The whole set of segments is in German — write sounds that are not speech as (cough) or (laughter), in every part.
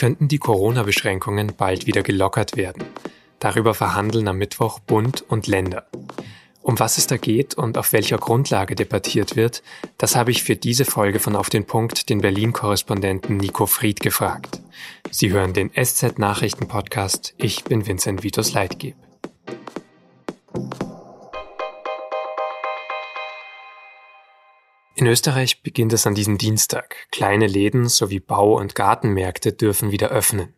könnten die Corona-Beschränkungen bald wieder gelockert werden. Darüber verhandeln am Mittwoch Bund und Länder. Um was es da geht und auf welcher Grundlage debattiert wird, das habe ich für diese Folge von Auf den Punkt den Berlin-Korrespondenten Nico Fried gefragt. Sie hören den SZ-Nachrichten-Podcast. Ich bin Vincent Vitus Leitgeb. In Österreich beginnt es an diesem Dienstag. Kleine Läden sowie Bau- und Gartenmärkte dürfen wieder öffnen.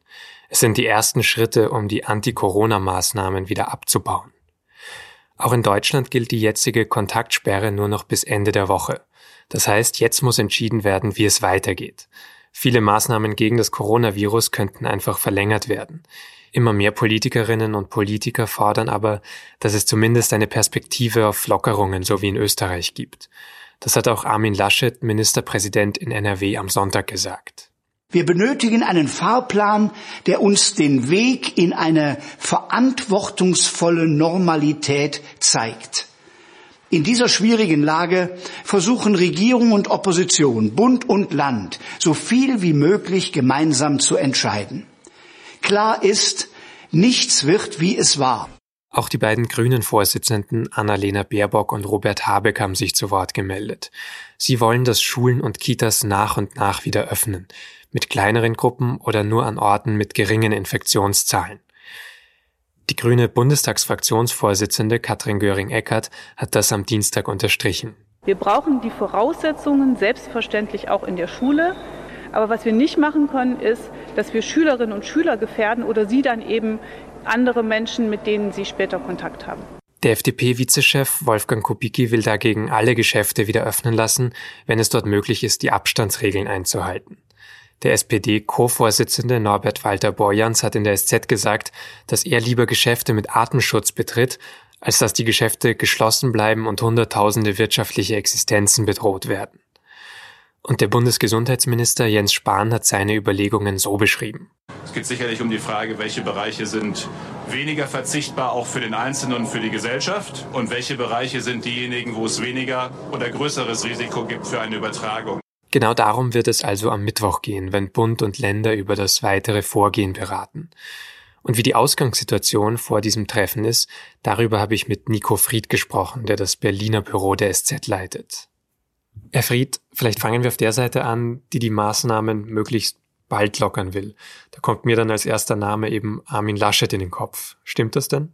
Es sind die ersten Schritte, um die Anti-Corona-Maßnahmen wieder abzubauen. Auch in Deutschland gilt die jetzige Kontaktsperre nur noch bis Ende der Woche. Das heißt, jetzt muss entschieden werden, wie es weitergeht. Viele Maßnahmen gegen das Coronavirus könnten einfach verlängert werden. Immer mehr Politikerinnen und Politiker fordern aber, dass es zumindest eine Perspektive auf Lockerungen so wie in Österreich gibt. Das hat auch Armin Laschet, Ministerpräsident in NRW, am Sonntag gesagt. Wir benötigen einen Fahrplan, der uns den Weg in eine verantwortungsvolle Normalität zeigt. In dieser schwierigen Lage versuchen Regierung und Opposition, Bund und Land, so viel wie möglich gemeinsam zu entscheiden. Klar ist, nichts wird, wie es war. Auch die beiden grünen Vorsitzenden Annalena Baerbock und Robert Habeck haben sich zu Wort gemeldet. Sie wollen, dass Schulen und Kitas nach und nach wieder öffnen, mit kleineren Gruppen oder nur an Orten mit geringen Infektionszahlen. Die grüne Bundestagsfraktionsvorsitzende Katrin Göring-Eckardt hat das am Dienstag unterstrichen. Wir brauchen die Voraussetzungen selbstverständlich auch in der Schule. Aber was wir nicht machen können, ist, dass wir Schülerinnen und Schüler gefährden oder sie dann eben andere Menschen, mit denen sie später Kontakt haben. Der FDP-Vizechef Wolfgang Kubicki will dagegen alle Geschäfte wieder öffnen lassen, wenn es dort möglich ist, die Abstandsregeln einzuhalten. Der SPD-Co-Vorsitzende Norbert Walter Borjans hat in der SZ gesagt, dass er lieber Geschäfte mit Atemschutz betritt, als dass die Geschäfte geschlossen bleiben und Hunderttausende wirtschaftliche Existenzen bedroht werden. Und der Bundesgesundheitsminister Jens Spahn hat seine Überlegungen so beschrieben. Es geht sicherlich um die Frage, welche Bereiche sind weniger verzichtbar auch für den Einzelnen und für die Gesellschaft und welche Bereiche sind diejenigen, wo es weniger oder größeres Risiko gibt für eine Übertragung. Genau darum wird es also am Mittwoch gehen, wenn Bund und Länder über das weitere Vorgehen beraten. Und wie die Ausgangssituation vor diesem Treffen ist, darüber habe ich mit Nico Fried gesprochen, der das Berliner Büro der SZ leitet. Herr Fried, vielleicht fangen wir auf der Seite an, die die Maßnahmen möglichst bald lockern will. Da kommt mir dann als erster Name eben Armin Laschet in den Kopf. Stimmt das denn?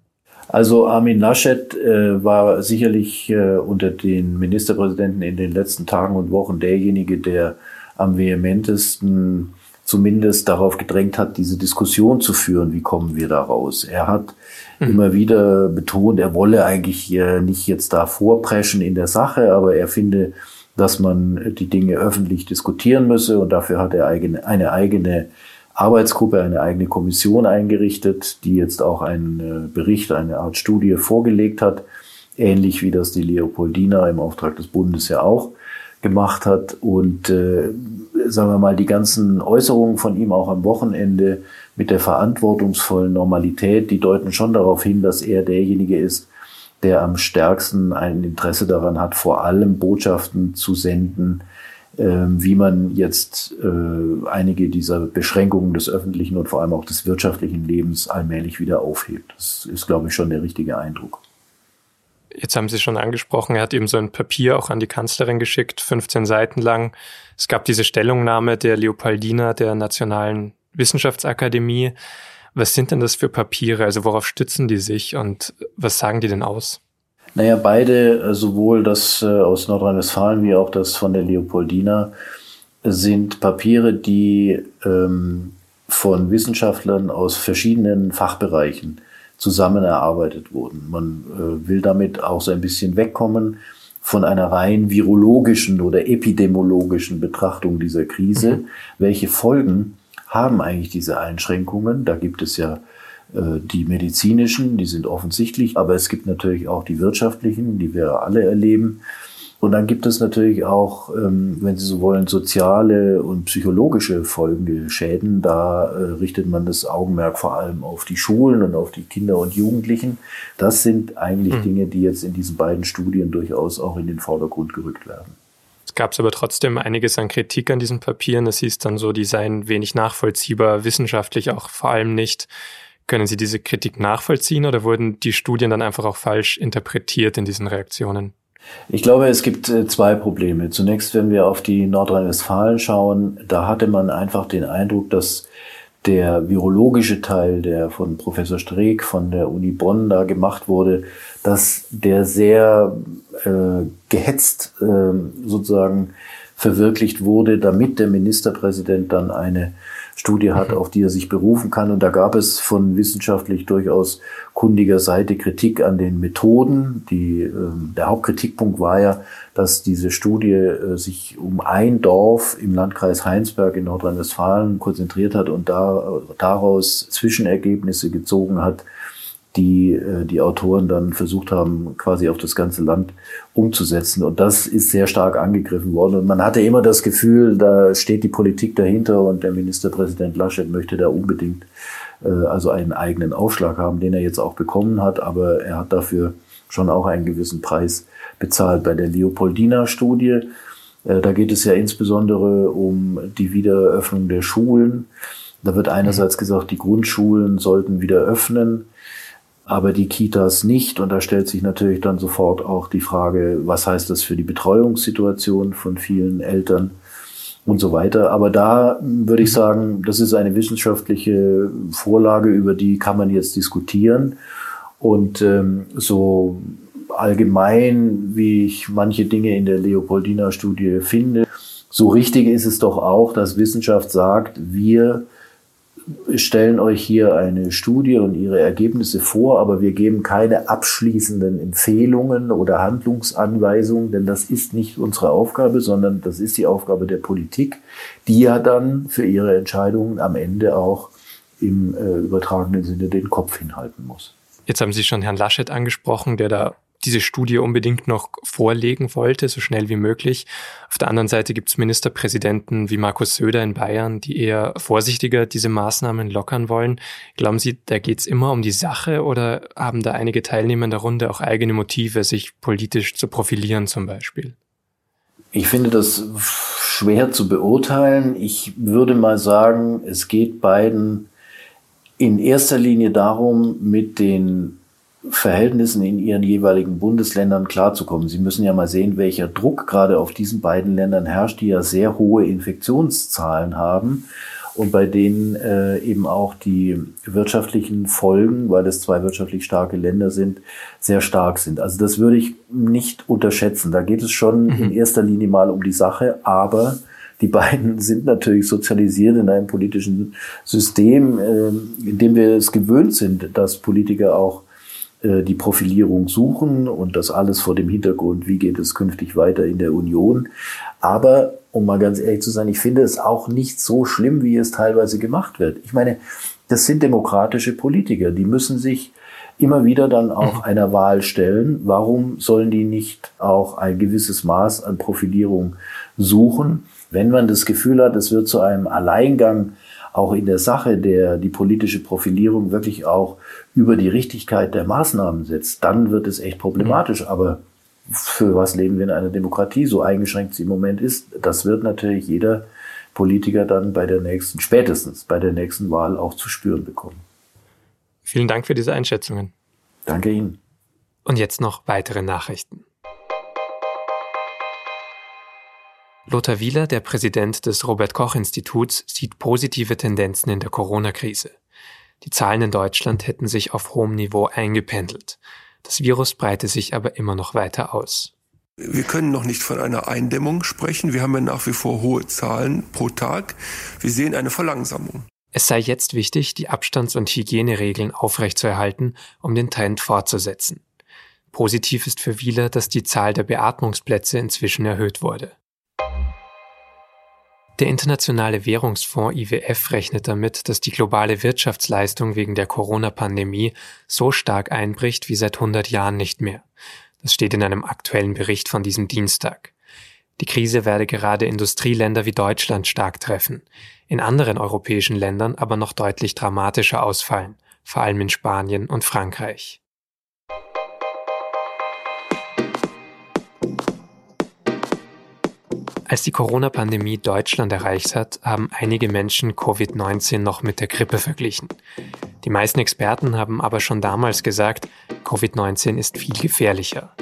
Also Armin Laschet äh, war sicherlich äh, unter den Ministerpräsidenten in den letzten Tagen und Wochen derjenige, der am vehementesten zumindest darauf gedrängt hat, diese Diskussion zu führen, wie kommen wir da raus. Er hat mhm. immer wieder betont, er wolle eigentlich äh, nicht jetzt da vorpreschen in der Sache, aber er finde, dass man die Dinge öffentlich diskutieren müsse und dafür hat er eigene, eine eigene Arbeitsgruppe, eine eigene Kommission eingerichtet, die jetzt auch einen äh, Bericht, eine Art Studie vorgelegt hat, ähnlich wie das die Leopoldina im Auftrag des Bundes ja auch gemacht hat. Und äh, sagen wir mal, die ganzen Äußerungen von ihm auch am Wochenende mit der verantwortungsvollen Normalität, die deuten schon darauf hin, dass er derjenige ist, der am stärksten ein Interesse daran hat, vor allem Botschaften zu senden, ähm, wie man jetzt äh, einige dieser Beschränkungen des öffentlichen und vor allem auch des wirtschaftlichen Lebens allmählich wieder aufhebt. Das ist, glaube ich, schon der richtige Eindruck. Jetzt haben Sie schon angesprochen, er hat eben so ein Papier auch an die Kanzlerin geschickt, 15 Seiten lang. Es gab diese Stellungnahme der Leopoldina der Nationalen Wissenschaftsakademie. Was sind denn das für Papiere? Also worauf stützen die sich und was sagen die denn aus? Naja, beide, äh, sowohl das äh, aus Nordrhein-Westfalen wie auch das von der Leopoldina, sind Papiere, die ähm, von Wissenschaftlern aus verschiedenen Fachbereichen zusammen erarbeitet wurden. Man äh, will damit auch so ein bisschen wegkommen von einer rein virologischen oder epidemiologischen Betrachtung dieser Krise. Mhm. Welche Folgen haben eigentlich diese Einschränkungen. Da gibt es ja äh, die medizinischen, die sind offensichtlich, aber es gibt natürlich auch die wirtschaftlichen, die wir alle erleben. Und dann gibt es natürlich auch, ähm, wenn Sie so wollen, soziale und psychologische Folgenschäden. Da äh, richtet man das Augenmerk vor allem auf die Schulen und auf die Kinder und Jugendlichen. Das sind eigentlich mhm. Dinge, die jetzt in diesen beiden Studien durchaus auch in den Vordergrund gerückt werden gab es aber trotzdem einiges an Kritik an diesen Papieren. Es hieß dann so, die seien wenig nachvollziehbar, wissenschaftlich auch vor allem nicht. Können Sie diese Kritik nachvollziehen oder wurden die Studien dann einfach auch falsch interpretiert in diesen Reaktionen? Ich glaube, es gibt äh, zwei Probleme. Zunächst, wenn wir auf die Nordrhein-Westfalen schauen, da hatte man einfach den Eindruck, dass der virologische Teil, der von Professor Streeck von der Uni Bonn da gemacht wurde, dass der sehr äh, gehetzt äh, sozusagen verwirklicht wurde, damit der Ministerpräsident dann eine Studie hat, mhm. auf die er sich berufen kann. Und da gab es von wissenschaftlich durchaus kundiger Seite Kritik an den Methoden. Die, äh, der Hauptkritikpunkt war ja, dass diese Studie äh, sich um ein Dorf im Landkreis Heinsberg in Nordrhein-Westfalen konzentriert hat und da, daraus Zwischenergebnisse gezogen hat, die äh, die Autoren dann versucht haben, quasi auf das ganze Land umzusetzen. Und das ist sehr stark angegriffen worden. Und man hatte immer das Gefühl, da steht die Politik dahinter und der Ministerpräsident Laschet möchte da unbedingt äh, also einen eigenen Aufschlag haben, den er jetzt auch bekommen hat. Aber er hat dafür schon auch einen gewissen Preis bezahlt. Bei der Leopoldina-Studie, äh, da geht es ja insbesondere um die Wiedereröffnung der Schulen. Da wird einerseits gesagt, die Grundschulen sollten wieder öffnen, aber die Kitas nicht. Und da stellt sich natürlich dann sofort auch die Frage, was heißt das für die Betreuungssituation von vielen Eltern und so weiter. Aber da würde ich sagen, das ist eine wissenschaftliche Vorlage, über die kann man jetzt diskutieren. Und ähm, so allgemein, wie ich manche Dinge in der Leopoldina-Studie finde, so richtig ist es doch auch, dass Wissenschaft sagt, wir stellen euch hier eine Studie und ihre Ergebnisse vor, aber wir geben keine abschließenden Empfehlungen oder Handlungsanweisungen, denn das ist nicht unsere Aufgabe, sondern das ist die Aufgabe der Politik, die ja dann für ihre Entscheidungen am Ende auch im äh, übertragenen Sinne den Kopf hinhalten muss. Jetzt haben Sie schon Herrn Laschet angesprochen, der da diese Studie unbedingt noch vorlegen wollte, so schnell wie möglich. Auf der anderen Seite gibt es Ministerpräsidenten wie Markus Söder in Bayern, die eher vorsichtiger diese Maßnahmen lockern wollen. Glauben Sie, da geht es immer um die Sache oder haben da einige Teilnehmer in der Runde auch eigene Motive, sich politisch zu profilieren zum Beispiel? Ich finde das schwer zu beurteilen. Ich würde mal sagen, es geht beiden in erster Linie darum, mit den Verhältnissen in ihren jeweiligen Bundesländern klarzukommen. Sie müssen ja mal sehen, welcher Druck gerade auf diesen beiden Ländern herrscht, die ja sehr hohe Infektionszahlen haben und bei denen äh, eben auch die wirtschaftlichen Folgen, weil es zwei wirtschaftlich starke Länder sind, sehr stark sind. Also das würde ich nicht unterschätzen. Da geht es schon mhm. in erster Linie mal um die Sache, aber die beiden (laughs) sind natürlich sozialisiert in einem politischen System, äh, in dem wir es gewöhnt sind, dass Politiker auch die Profilierung suchen und das alles vor dem Hintergrund, wie geht es künftig weiter in der Union. Aber, um mal ganz ehrlich zu sein, ich finde es auch nicht so schlimm, wie es teilweise gemacht wird. Ich meine, das sind demokratische Politiker, die müssen sich immer wieder dann auch mhm. einer Wahl stellen. Warum sollen die nicht auch ein gewisses Maß an Profilierung suchen? Wenn man das Gefühl hat, es wird zu einem Alleingang auch in der Sache, der die politische Profilierung wirklich auch über die Richtigkeit der Maßnahmen setzt, dann wird es echt problematisch. Mhm. Aber für was leben wir in einer Demokratie, so eingeschränkt sie im Moment ist, das wird natürlich jeder Politiker dann bei der nächsten, spätestens bei der nächsten Wahl auch zu spüren bekommen. Vielen Dank für diese Einschätzungen. Danke Ihnen. Und jetzt noch weitere Nachrichten. Lothar Wieler, der Präsident des Robert Koch Instituts, sieht positive Tendenzen in der Corona-Krise. Die Zahlen in Deutschland hätten sich auf hohem Niveau eingependelt. Das Virus breite sich aber immer noch weiter aus. Wir können noch nicht von einer Eindämmung sprechen. Wir haben ja nach wie vor hohe Zahlen pro Tag. Wir sehen eine Verlangsamung. Es sei jetzt wichtig, die Abstands- und Hygieneregeln aufrechtzuerhalten, um den Trend fortzusetzen. Positiv ist für Wieler, dass die Zahl der Beatmungsplätze inzwischen erhöht wurde. Der Internationale Währungsfonds IWF rechnet damit, dass die globale Wirtschaftsleistung wegen der Corona-Pandemie so stark einbricht wie seit 100 Jahren nicht mehr. Das steht in einem aktuellen Bericht von diesem Dienstag. Die Krise werde gerade Industrieländer wie Deutschland stark treffen, in anderen europäischen Ländern aber noch deutlich dramatischer ausfallen, vor allem in Spanien und Frankreich. Als die Corona-Pandemie Deutschland erreicht hat, haben einige Menschen Covid-19 noch mit der Grippe verglichen. Die meisten Experten haben aber schon damals gesagt, Covid-19 ist viel gefährlicher.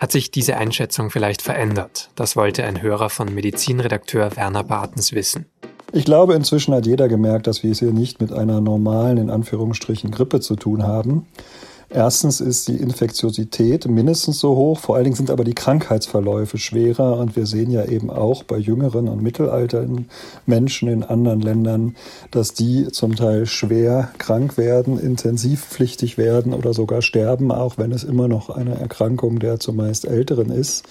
Hat sich diese Einschätzung vielleicht verändert? Das wollte ein Hörer von Medizinredakteur Werner Bartens wissen. Ich glaube, inzwischen hat jeder gemerkt, dass wir es hier nicht mit einer normalen, in Anführungsstrichen, Grippe zu tun haben. Erstens ist die Infektiosität mindestens so hoch, vor allen Dingen sind aber die Krankheitsverläufe schwerer und wir sehen ja eben auch bei jüngeren und mittelalterlichen Menschen in anderen Ländern, dass die zum Teil schwer krank werden, intensivpflichtig werden oder sogar sterben, auch wenn es immer noch eine Erkrankung der zumeist Älteren ist.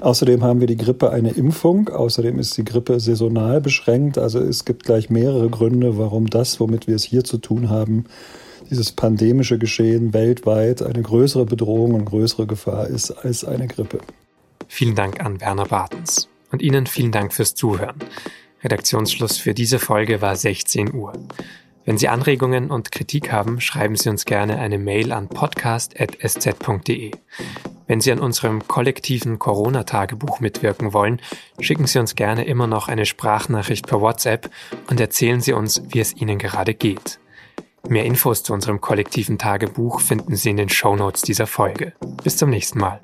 Außerdem haben wir die Grippe eine Impfung. Außerdem ist die Grippe saisonal beschränkt. Also es gibt gleich mehrere Gründe, warum das, womit wir es hier zu tun haben, dieses pandemische Geschehen weltweit eine größere Bedrohung und größere Gefahr ist als eine Grippe. Vielen Dank an Werner Bartens. Und Ihnen vielen Dank fürs Zuhören. Redaktionsschluss für diese Folge war 16 Uhr. Wenn Sie Anregungen und Kritik haben, schreiben Sie uns gerne eine Mail an podcast.sz.de. Wenn Sie an unserem kollektiven Corona-Tagebuch mitwirken wollen, schicken Sie uns gerne immer noch eine Sprachnachricht per WhatsApp und erzählen Sie uns, wie es Ihnen gerade geht. Mehr Infos zu unserem kollektiven Tagebuch finden Sie in den Shownotes dieser Folge. Bis zum nächsten Mal.